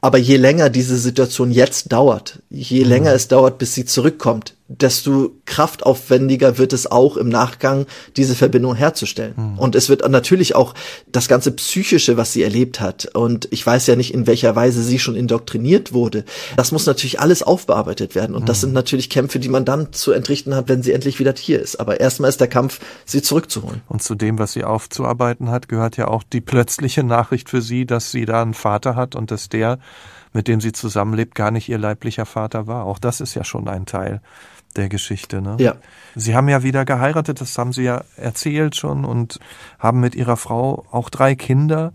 Aber je länger diese Situation jetzt dauert, je mhm. länger es dauert, bis sie zurückkommt, desto kraftaufwendiger wird es auch im Nachgang, diese Verbindung herzustellen. Mhm. Und es wird natürlich auch das ganze Psychische, was sie erlebt hat. Und ich weiß ja nicht, in welcher Weise sie schon indoktriniert wurde. Das muss natürlich alles aufbearbeitet werden. Und mhm. das hm. sind natürlich Kämpfe, die man dann zu entrichten hat, wenn sie endlich wieder hier ist. Aber erstmal ist der Kampf, sie zurückzuholen. Und zu dem, was sie aufzuarbeiten hat, gehört ja auch die plötzliche Nachricht für sie, dass sie da einen Vater hat und dass der, mit dem sie zusammenlebt, gar nicht ihr leiblicher Vater war. Auch das ist ja schon ein Teil der Geschichte. Ne? Ja. Sie haben ja wieder geheiratet, das haben Sie ja erzählt schon und haben mit Ihrer Frau auch drei Kinder.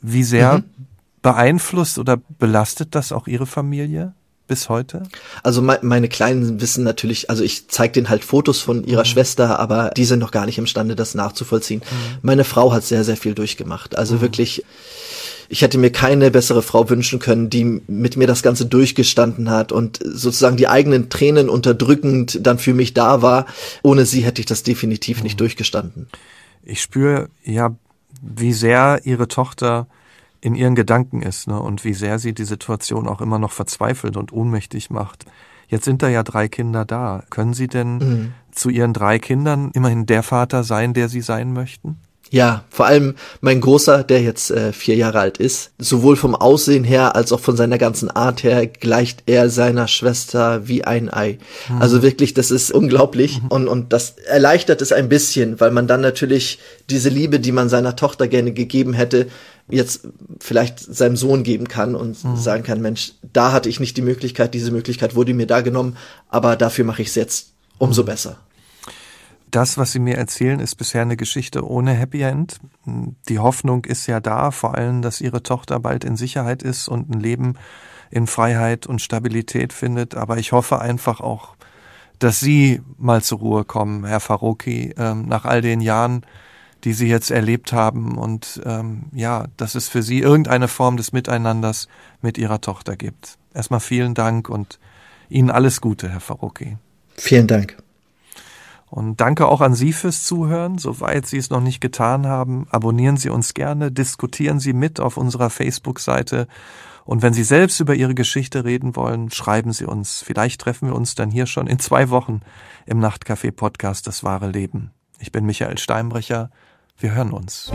Wie sehr mhm. beeinflusst oder belastet das auch Ihre Familie? bis heute? Also me meine Kleinen wissen natürlich, also ich zeige denen halt Fotos von ihrer mhm. Schwester, aber die sind noch gar nicht imstande, das nachzuvollziehen. Mhm. Meine Frau hat sehr, sehr viel durchgemacht. Also mhm. wirklich, ich hätte mir keine bessere Frau wünschen können, die mit mir das Ganze durchgestanden hat und sozusagen die eigenen Tränen unterdrückend dann für mich da war. Ohne sie hätte ich das definitiv mhm. nicht durchgestanden. Ich spüre ja, wie sehr ihre Tochter in ihren Gedanken ist ne, und wie sehr sie die Situation auch immer noch verzweifelt und ohnmächtig macht. Jetzt sind da ja drei Kinder da. Können Sie denn mhm. zu Ihren drei Kindern immerhin der Vater sein, der Sie sein möchten? Ja, vor allem mein Großer, der jetzt äh, vier Jahre alt ist, sowohl vom Aussehen her als auch von seiner ganzen Art her gleicht er seiner Schwester wie ein Ei. Mhm. Also wirklich, das ist unglaublich mhm. und, und das erleichtert es ein bisschen, weil man dann natürlich diese Liebe, die man seiner Tochter gerne gegeben hätte, jetzt vielleicht seinem Sohn geben kann und mhm. sagen kann, Mensch, da hatte ich nicht die Möglichkeit, diese Möglichkeit wurde mir da genommen, aber dafür mache ich es jetzt umso mhm. besser das, was Sie mir erzählen, ist bisher eine Geschichte ohne Happy End. Die Hoffnung ist ja da, vor allem, dass Ihre Tochter bald in Sicherheit ist und ein Leben in Freiheit und Stabilität findet. Aber ich hoffe einfach auch, dass Sie mal zur Ruhe kommen, Herr Faroki, ähm, nach all den Jahren, die Sie jetzt erlebt haben und ähm, ja, dass es für Sie irgendeine Form des Miteinanders mit Ihrer Tochter gibt. Erstmal vielen Dank und Ihnen alles Gute, Herr Faroki. Vielen Dank. Und danke auch an Sie fürs Zuhören. Soweit Sie es noch nicht getan haben, abonnieren Sie uns gerne, diskutieren Sie mit auf unserer Facebook-Seite Und wenn Sie selbst über Ihre Geschichte reden wollen, schreiben Sie uns. Vielleicht treffen wir uns dann hier schon in zwei Wochen im Nachtcafé Podcast Das wahre Leben. Ich bin Michael Steinbrecher. Wir hören uns.